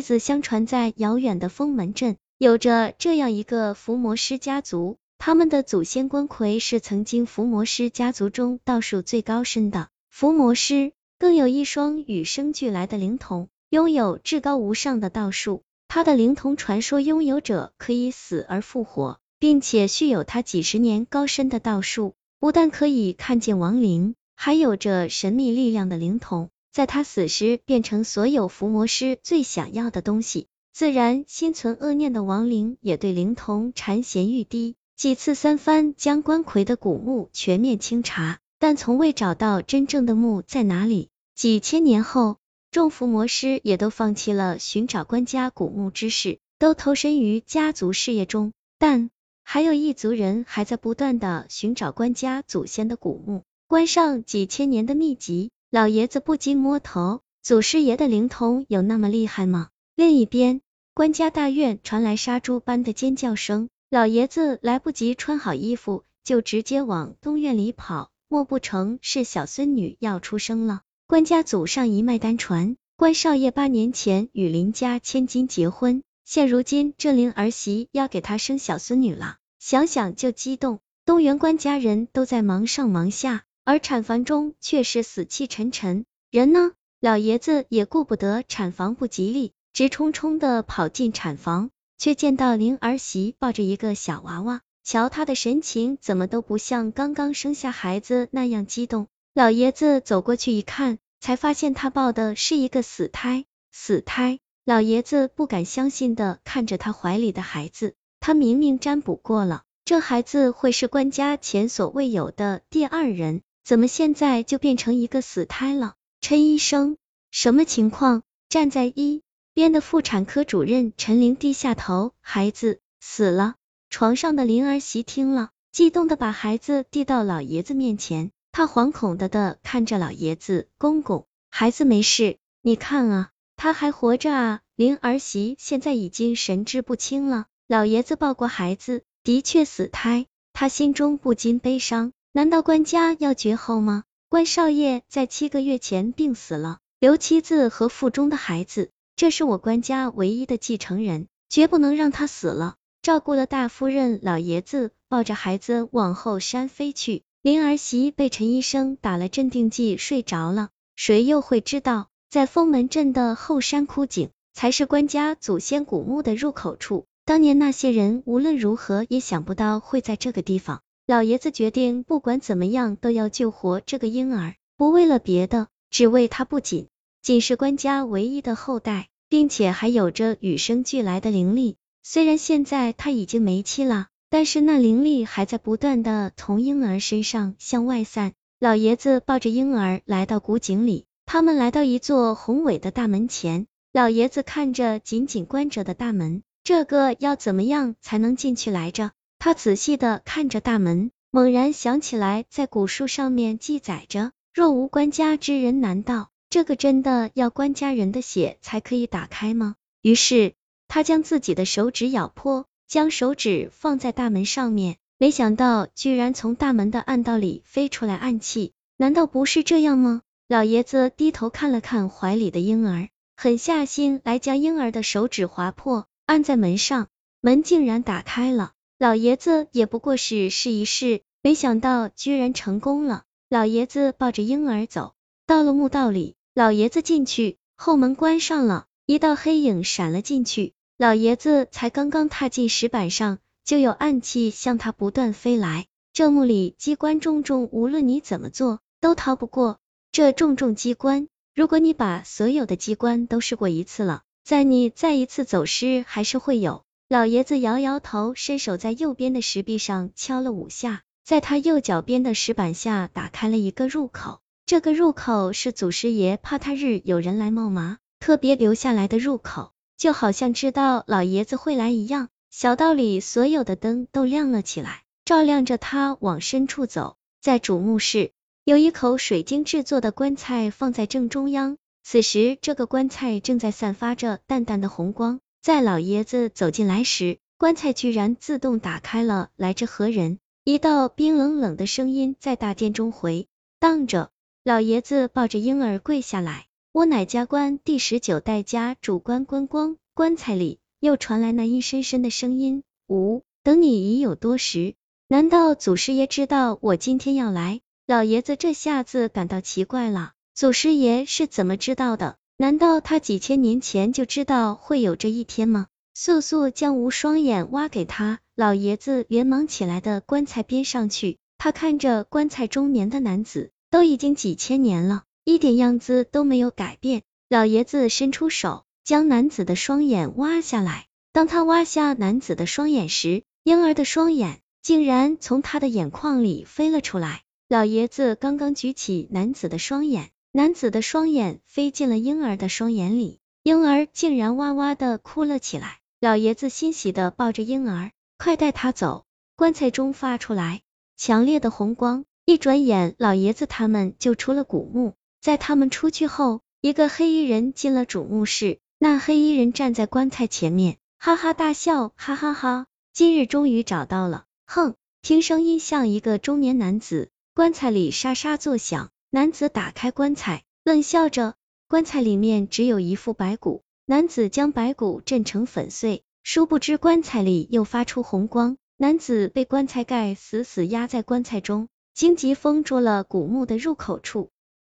子相传在遥远的封门镇，有着这样一个伏魔师家族，他们的祖先关魁是曾经伏魔师家族中道术最高深的伏魔师，更有一双与生俱来的灵童，拥有至高无上的道术。他的灵童传说拥有者可以死而复活，并且蓄有他几十年高深的道术，不但可以看见亡灵，还有着神秘力量的灵童。在他死时，变成所有伏魔师最想要的东西。自然，心存恶念的亡灵也对灵童馋涎欲滴，几次三番将关魁的古墓全面清查，但从未找到真正的墓在哪里。几千年后，众伏魔师也都放弃了寻找关家古墓之事，都投身于家族事业中。但还有一族人还在不断的寻找关家祖先的古墓，关上几千年的秘籍。老爷子不禁摸头，祖师爷的灵童有那么厉害吗？另一边，官家大院传来杀猪般的尖叫声，老爷子来不及穿好衣服，就直接往东院里跑。莫不成是小孙女要出生了？官家祖上一脉单传，关少爷八年前与林家千金结婚，现如今这林儿媳要给他生小孙女了，想想就激动。东园关家人都在忙上忙下。而产房中却是死气沉沉，人呢？老爷子也顾不得产房不吉利，直冲冲的跑进产房，却见到林儿媳抱着一个小娃娃，瞧她的神情，怎么都不像刚刚生下孩子那样激动。老爷子走过去一看，才发现他抱的是一个死胎，死胎！老爷子不敢相信的看着他怀里的孩子，他明明占卜过了，这孩子会是官家前所未有的第二人。怎么现在就变成一个死胎了？陈医生，什么情况？站在一边的妇产科主任陈玲低下头，孩子死了。床上的林儿媳听了，激动的把孩子递到老爷子面前，她惶恐的的看着老爷子，公公，孩子没事，你看啊，他还活着啊。林儿媳现在已经神志不清了。老爷子抱过孩子，的确死胎，他心中不禁悲伤。难道官家要绝后吗？关少爷在七个月前病死了，留妻子和腹中的孩子，这是我关家唯一的继承人，绝不能让他死了。照顾了大夫人，老爷子抱着孩子往后山飞去。林儿媳被陈医生打了镇定剂，睡着了。谁又会知道，在封门镇的后山枯井，才是关家祖先古墓的入口处。当年那些人无论如何也想不到会在这个地方。老爷子决定，不管怎么样都要救活这个婴儿，不为了别的，只为他不仅仅是官家唯一的后代，并且还有着与生俱来的灵力。虽然现在他已经没妻了，但是那灵力还在不断的从婴儿身上向外散。老爷子抱着婴儿来到古井里，他们来到一座宏伟的大门前。老爷子看着紧紧关着的大门，这个要怎么样才能进去来着？他仔细的看着大门，猛然想起来，在古书上面记载着，若无官家之人，难道这个真的要官家人的血才可以打开吗？于是他将自己的手指咬破，将手指放在大门上面，没想到居然从大门的暗道里飞出来暗器，难道不是这样吗？老爷子低头看了看怀里的婴儿，狠下心来将婴儿的手指划破，按在门上，门竟然打开了。老爷子也不过是试一试，没想到居然成功了。老爷子抱着婴儿走到了墓道里，老爷子进去，后门关上了，一道黑影闪了进去。老爷子才刚刚踏进石板上，就有暗器向他不断飞来。这墓里机关重重，无论你怎么做都逃不过这重重机关。如果你把所有的机关都试过一次了，在你再一次走失，还是会有。老爷子摇摇头，伸手在右边的石壁上敲了五下，在他右脚边的石板下打开了一个入口。这个入口是祖师爷怕他日有人来冒麻，特别留下来的入口，就好像知道老爷子会来一样。小道里所有的灯都亮了起来，照亮着他往深处走。在主墓室，有一口水晶制作的棺材放在正中央，此时这个棺材正在散发着淡淡的红光。在老爷子走进来时，棺材居然自动打开了。来者何人？一道冰冷冷的声音在大殿中回荡着。老爷子抱着婴儿跪下来，我乃家官第十九代家主官关光。棺材里又传来那一声声的声音：吾等你已有多时，难道祖师爷知道我今天要来？老爷子这下子感到奇怪了，祖师爷是怎么知道的？难道他几千年前就知道会有这一天吗？速速将无双眼挖给他！老爷子连忙起来的棺材边上去，他看着棺材中年的男子，都已经几千年了，一点样子都没有改变。老爷子伸出手，将男子的双眼挖下来。当他挖下男子的双眼时，婴儿的双眼竟然从他的眼眶里飞了出来。老爷子刚刚举起男子的双眼，男子的双眼飞进了婴儿的双眼里，婴儿竟然哇哇的哭了起来。老爷子欣喜的抱着婴儿，快带他走。棺材中发出来强烈的红光，一转眼，老爷子他们就出了古墓。在他们出去后，一个黑衣人进了主墓室，那黑衣人站在棺材前面，哈哈大笑，哈哈哈，今日终于找到了。哼，听声音像一个中年男子。棺材里沙沙作响，男子打开棺材，冷笑着。棺材里面只有一副白骨，男子将白骨震成粉碎，殊不知棺材里又发出红光，男子被棺材盖死死压在棺材中，荆棘封住了古墓的入口处。